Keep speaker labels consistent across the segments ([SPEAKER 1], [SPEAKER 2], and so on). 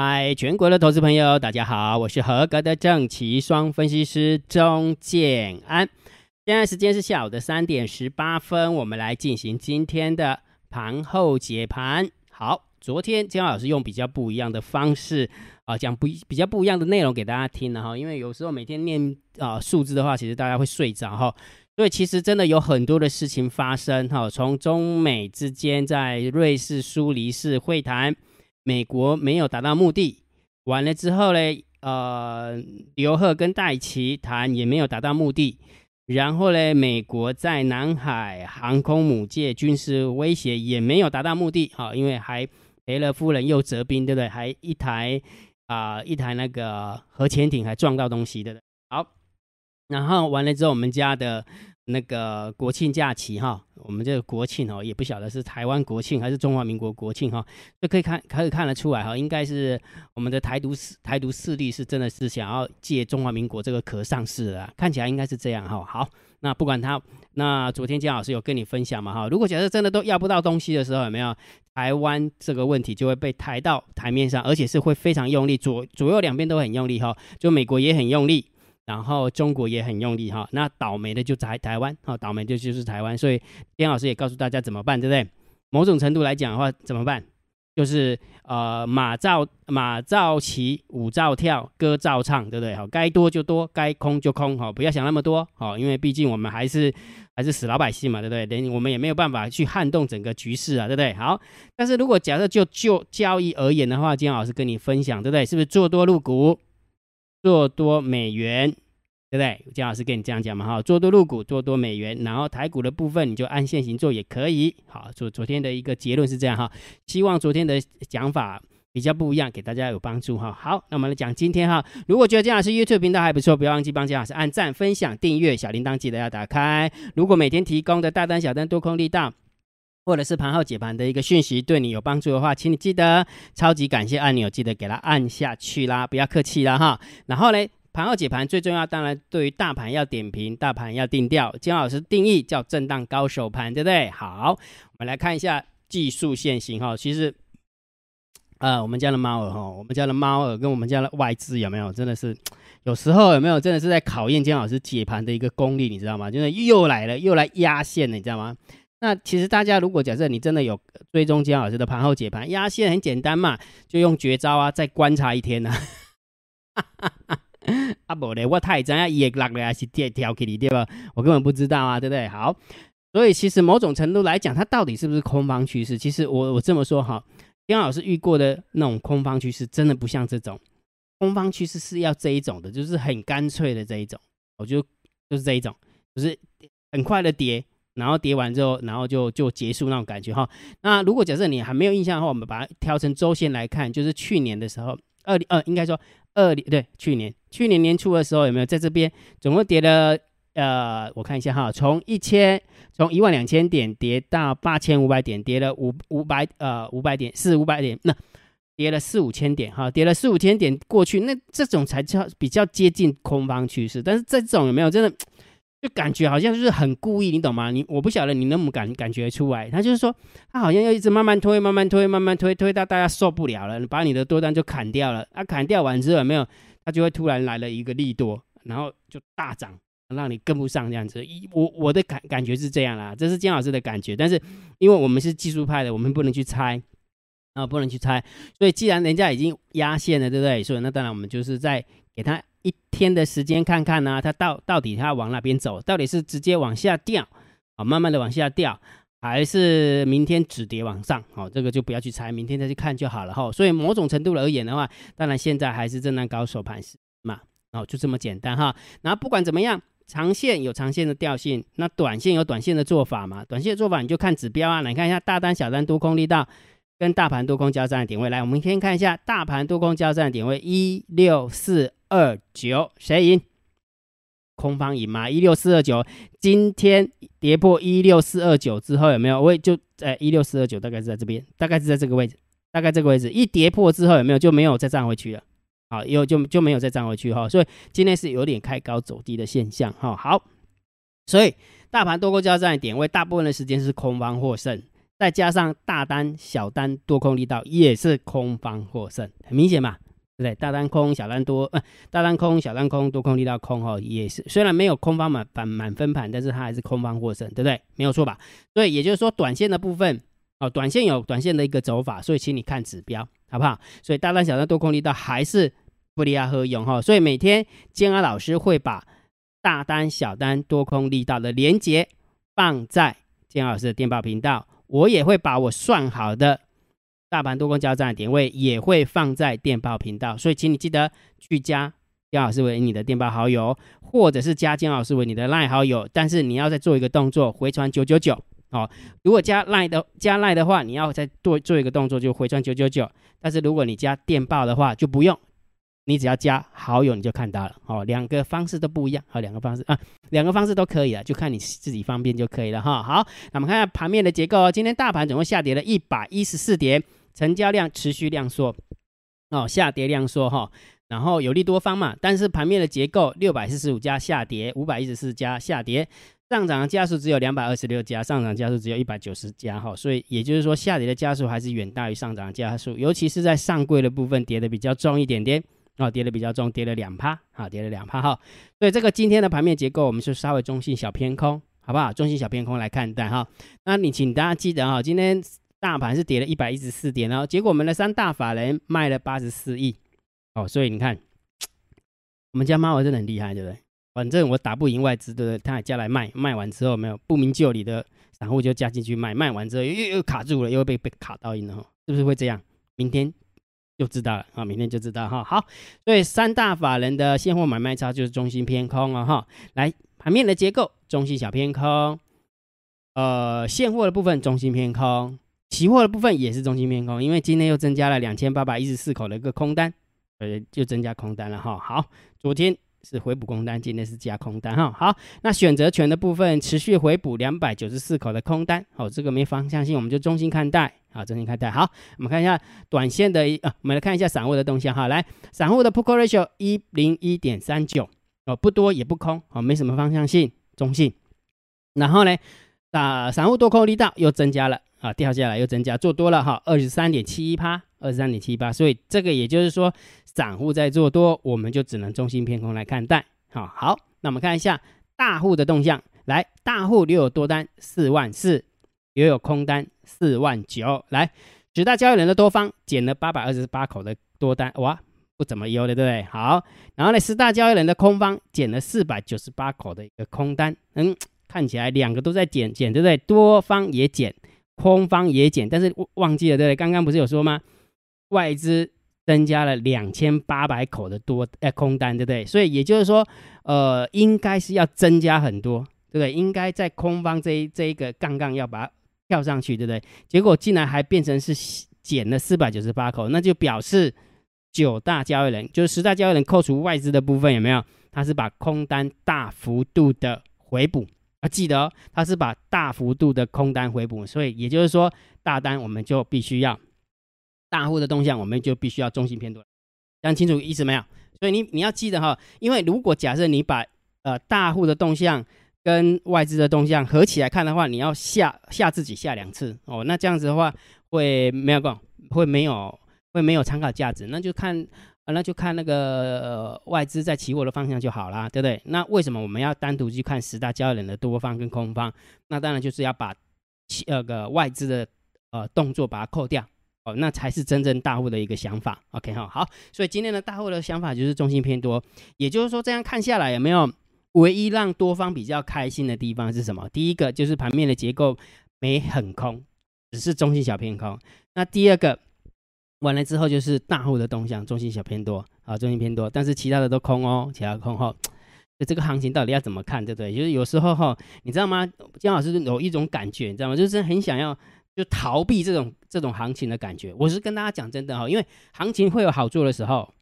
[SPEAKER 1] 嗨，全国的投资朋友，大家好，我是合格的正奇双分析师钟建安。现在时间是下午的三点十八分，我们来进行今天的盘后解盘。好，昨天姜老师用比较不一样的方式啊，讲不比较不一样的内容给大家听了哈，因为有时候每天念啊数字的话，其实大家会睡着哈，所以其实真的有很多的事情发生哈，从中美之间在瑞士苏黎世会谈。美国没有达到目的，完了之后呢？呃，刘贺跟戴奇谈也没有达到目的，然后呢，美国在南海航空母舰军事威胁也没有达到目的，好，因为还赔了夫人又折兵，对不对？还一台啊，一台那个核潜艇还撞到东西的，好，然后完了之后，我们家的。那个国庆假期哈，我们这个国庆哦，也不晓得是台湾国庆还是中华民国国庆哈，就可以看可以看得出来哈，应该是我们的台独势台独势力是真的是想要借中华民国这个壳上市的，看起来应该是这样哈。好，那不管他，那昨天姜老师有跟你分享嘛哈，如果假设真的都要不到东西的时候，有没有台湾这个问题就会被抬到台面上，而且是会非常用力，左左右两边都很用力哈，就美国也很用力。然后中国也很用力哈，那倒霉的就台台湾哈，倒霉的就是台湾，所以边老师也告诉大家怎么办，对不对？某种程度来讲的话，怎么办？就是呃马照马照骑，舞照跳，歌照唱，对不对？好，该多就多，该空就空，好，不要想那么多，好，因为毕竟我们还是还是死老百姓嘛，对不对？连我们也没有办法去撼动整个局势啊，对不对？好，但是如果假设就就交易而言的话，金老师跟你分享，对不对？是不是做多入股？做多美元，对不对？姜老师跟你这样讲嘛，哈，做多入股，做多美元，然后台股的部分你就按现行做也可以。好，昨昨天的一个结论是这样哈，希望昨天的讲法比较不一样，给大家有帮助哈。好，那我们来讲今天哈，如果觉得姜老师 YouTube 频道还不错，不要忘记帮姜老师按赞、分享、订阅，小铃铛记得要打开。如果每天提供的大单、小单、多空力道。或者是盘后解盘的一个讯息对你有帮助的话，请你记得超级感谢按钮，记得给它按下去啦，不要客气啦哈。然后呢，盘后解盘最重要，当然对于大盘要点评，大盘要定调。金老师定义叫震荡高手盘，对不对？好，我们来看一下技术线型哈。其实，呃，我们家的猫儿哈，我们家的猫儿跟我们家的外资有没有？真的是 有时候有没有？真的是在考验金老师解盘的一个功力，你知道吗？就是又来了，又来压线了，你知道吗？那其实大家如果假设你真的有追踪姜老师的盘后解盘压线很简单嘛，就用绝招啊，再观察一天呐。啊不嘞，我太知啊，也落了还是跌跳起你对吧？我根本不知道啊，对不对？好，所以其实某种程度来讲，它到底是不是空方趋势？其实我我这么说哈，姜老师遇过的那种空方趋势，真的不像这种空方趋势是要这一种的，就是很干脆的这一种，我就就是这一种，就是很快的跌。然后跌完之后，然后就就结束那种感觉哈。那如果假设你还没有印象的话，我们把它调成周线来看，就是去年的时候，二呃应该说二零对去年去年年初的时候有没有在这边总共跌了呃我看一下哈，从一千从一万两千点跌到八千五百点，跌了五五百呃五百点四五百点，那跌了四五千点哈，跌了四五千点过去，那这种才叫比较接近空方趋势。但是这种有没有真的？就感觉好像就是很故意，你懂吗？你我不晓得你能不能感感觉出来。他就是说，他好像要一直慢慢推，慢慢推，慢慢推，推到大家受不了了，把你的多单就砍掉了。啊，砍掉完之后，没有，他就会突然来了一个利多，然后就大涨，让你跟不上这样子。一我我的感感觉是这样啦，这是姜老师的感觉。但是因为我们是技术派的，我们不能去猜啊，不能去猜。所以既然人家已经压线了，对不对？所以那当然我们就是在给他。一天的时间看看呢，它到到底它往哪边走？到底是直接往下掉啊，慢慢的往下掉，还是明天止跌往上？好，这个就不要去猜，明天再去看就好了哈。所以某种程度而言的话，当然现在还是震荡高手盘嘛，哦，就这么简单哈。然后不管怎么样，长线有长线的调性，那短线有短线的做法嘛。短线的做法你就看指标啊，来看一下大单、小单、多空力道跟大盘多空交战的点位。来，我们先看一下大盘多空交战的点位一六四。二九谁赢？空方赢吗？一六四二九，今天跌破一六四二九之后有没有？我也就在一六四二九，大概是在这边，大概是在这个位置，大概这个位置一跌破之后有没有？就没有再站回去了。好，有就就没有再站回去哈。所以今天是有点开高走低的现象哈。好，所以大盘多空交战的点位，大部分的时间是空方获胜，再加上大单、小单多空力道，也是空方获胜，很明显嘛，对不对？大单空，小单多，呃，大单空，小单空，多空力道空，哦，也是虽然没有空方满满满分盘，但是它还是空方获胜，对不对？没有错吧？所以也就是说，短线的部分，哦，短线有短线的一个走法，所以请你看指标，好不好？所以大单、小单多空力道还是不利亚合用，哈，所以每天建安老师会把大单、小单多空力道的连接放在建安老师的电报频道。我也会把我算好的大盘多空交战的点位也会放在电报频道，所以请你记得去加姜老师为你的电报好友，或者是加姜老师为你的赖好友。但是你要再做一个动作，回传九九九哦。如果加赖的加赖的话，你要再做做一个动作，就回传九九九。但是如果你加电报的话，就不用。你只要加好友，你就看到了哦。两个方式都不一样，好，两个方式啊，两个方式都可以了，就看你自己方便就可以了哈。好，那我们看下盘面的结构哦。今天大盘总共下跌了一百一十四点，成交量持续量缩哦，下跌量缩哈。然后有利多方嘛，但是盘面的结构六百四十五家下跌，五百一十四家下跌，上涨的家数只有两百二十六家，上涨家数只有一百九十家哈。所以也就是说，下跌的家数还是远大于上涨的家数，尤其是在上柜的部分跌的比较重一点点。哦，跌的比较重，跌了两趴，好，跌了两趴哈。所以这个今天的盘面结构，我们是稍微中性小偏空，好不好？中性小偏空来看待哈。那你请大家记得哈，今天大盘是跌了一百一十四点哦，结果我们的三大法人卖了八十四亿，哦，所以你看，我们家猫儿真的很厉害，对不对？反正我打不赢外资，对不对？他也加来卖，卖完之后没有不明就里的散户就加进去卖，卖完之后又又又卡住了，又被被卡到赢了，是不是会这样？明天。就知道了啊，明天就知道哈。好，所以三大法人的现货买卖差就是中心偏空了哈。来，盘面的结构，中心小偏空，呃，现货的部分中心偏空，期货的部分也是中心偏空，因为今天又增加了两千八百一十四口的一个空单，呃，就增加空单了哈。好，昨天。是回补空单，今天是加空单哈。好，那选择权的部分持续回补两百九十四口的空单，好，这个没方向性，我们就中心看待，好，中心看待。好，我们看一下短线的，呃，我们来看一下散户的动向哈。来，散户的 put call ratio 一零一点三九，哦，不多也不空，哦，没什么方向性，中性。然后呢，啊，散户多空力道又增加了，啊，掉下来又增加，做多了哈，二十三点七一趴。二十三点七一八，所以这个也就是说，散户在做多，我们就只能中心偏空来看待。好，好，那我们看一下大户的动向。来，大户留有多单四万四，留有空单四万九。来，十大交易人的多方减了八百二十八口的多单，哇，不怎么优的，对不对？好，然后呢，十大交易人的空方减了四百九十八口的一个空单，嗯，看起来两个都在减减，对不对？多方也减，空方也减，但是忘记了，对不对？刚刚不是有说吗？外资增加了两千八百口的多呃空单，对不对？所以也就是说，呃，应该是要增加很多，对不对？应该在空方这一这一个杠杠要把它跳上去，对不对？结果竟然还变成是减了四百九十八口，那就表示九大交易人，就是十大交易人扣除外资的部分有没有？他是把空单大幅度的回补啊，记得他是把大幅度的空单回补，所以也就是说，大单我们就必须要。大户的动向，我们就必须要中心偏多，讲清楚意思没有？所以你你要记得哈，因为如果假设你把呃大户的动向跟外资的动向合起来看的话，你要下下自己下两次哦，那这样子的话会没有够，会没有会没有参考价值，那就看那就看那个呃外资在期货的方向就好啦，对不对？那为什么我们要单独去看十大交易人的多方跟空方？那当然就是要把那个外资的呃动作把它扣掉。哦，那才是真正大户的一个想法。OK 哈，好，所以今天的大户的想法就是中心偏多，也就是说这样看下来有没有唯一让多方比较开心的地方是什么？第一个就是盘面的结构没很空，只是中心小偏空。那第二个完了之后就是大户的动向，中心小偏多啊，中心偏多，但是其他的都空哦，其他空哈。那这个行情到底要怎么看，对不对？就是有时候哈，你知道吗？姜老师有一种感觉，你知道吗？就是很想要。就逃避这种这种行情的感觉，我是跟大家讲真的哈，因为行情会有好做的时候，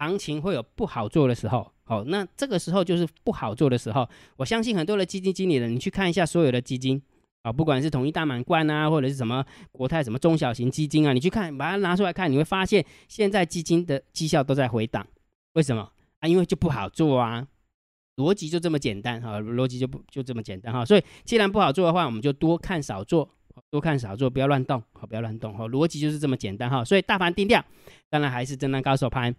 [SPEAKER 1] 行情会有不好做的时候，好，那这个时候就是不好做的时候。我相信很多的基金经理人，你去看一下所有的基金啊，不管是统一大满贯啊，或者是什么国泰什么中小型基金啊，你去看，把它拿出来看，你会发现现在基金的绩效都在回档，为什么啊？因为就不好做啊，逻辑就这么简单哈，逻辑就不就这么简单哈。所以既然不好做的话，我们就多看少做。多看少做，不要乱动，好，不要乱动，好，逻辑就是这么简单哈。所以大盘定调，当然还是震荡高手盘，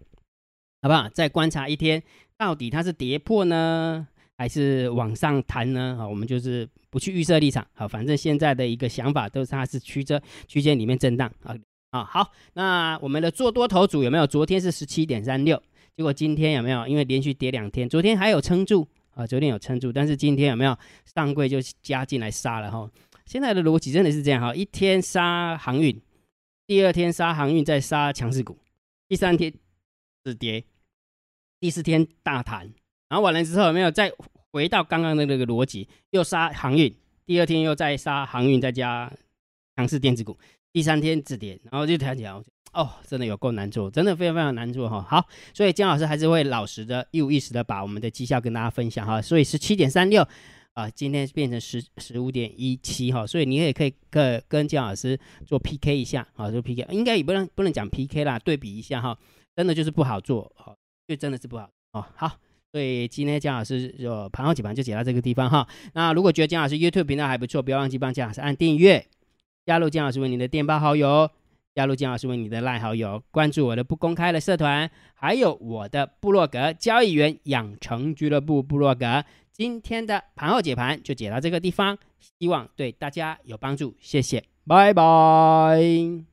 [SPEAKER 1] 好不好？再观察一天，到底它是跌破呢，还是往上弹呢？好，我们就是不去预设立场，好，反正现在的一个想法都是它是曲折区间里面震荡啊啊。好，那我们的做多头组有没有？昨天是十七点三六，结果今天有没有？因为连续跌两天，昨天还有撑住啊，昨天有撑住，但是今天有没有上柜就加进来杀了哈？现在的逻辑真的是这样哈，一天杀航运，第二天杀航运，再杀强势股，第三天止跌，第四天大弹，然后完了之后有没有再回到刚刚的那个逻辑，又杀航运，第二天又再杀航运，再加强势电子股，第三天止跌，然后就弹起来，哦，真的有够难做，真的非常非常难做哈。好，所以姜老师还是会老实的、一五一十的把我们的绩效跟大家分享哈。所以十七点三六。啊，今天变成十十五点一七哈，所以你也可以跟跟姜老师做 PK 一下啊，做 PK，应该也不能不能讲 PK 啦，对比一下哈，真的就是不好做，哈，就真的是不好哦。好，所以今天姜老师就盘后解盘就解到这个地方哈。那如果觉得姜老师 YouTube 频道还不错，不要忘记帮姜老师按订阅，加入姜老师为你的电报好友，加入姜老师为你的赖好友，关注我的不公开的社团，还有我的部落格交易员养成俱乐部部落格。今天的盘后解盘就解到这个地方，希望对大家有帮助，谢谢，拜拜。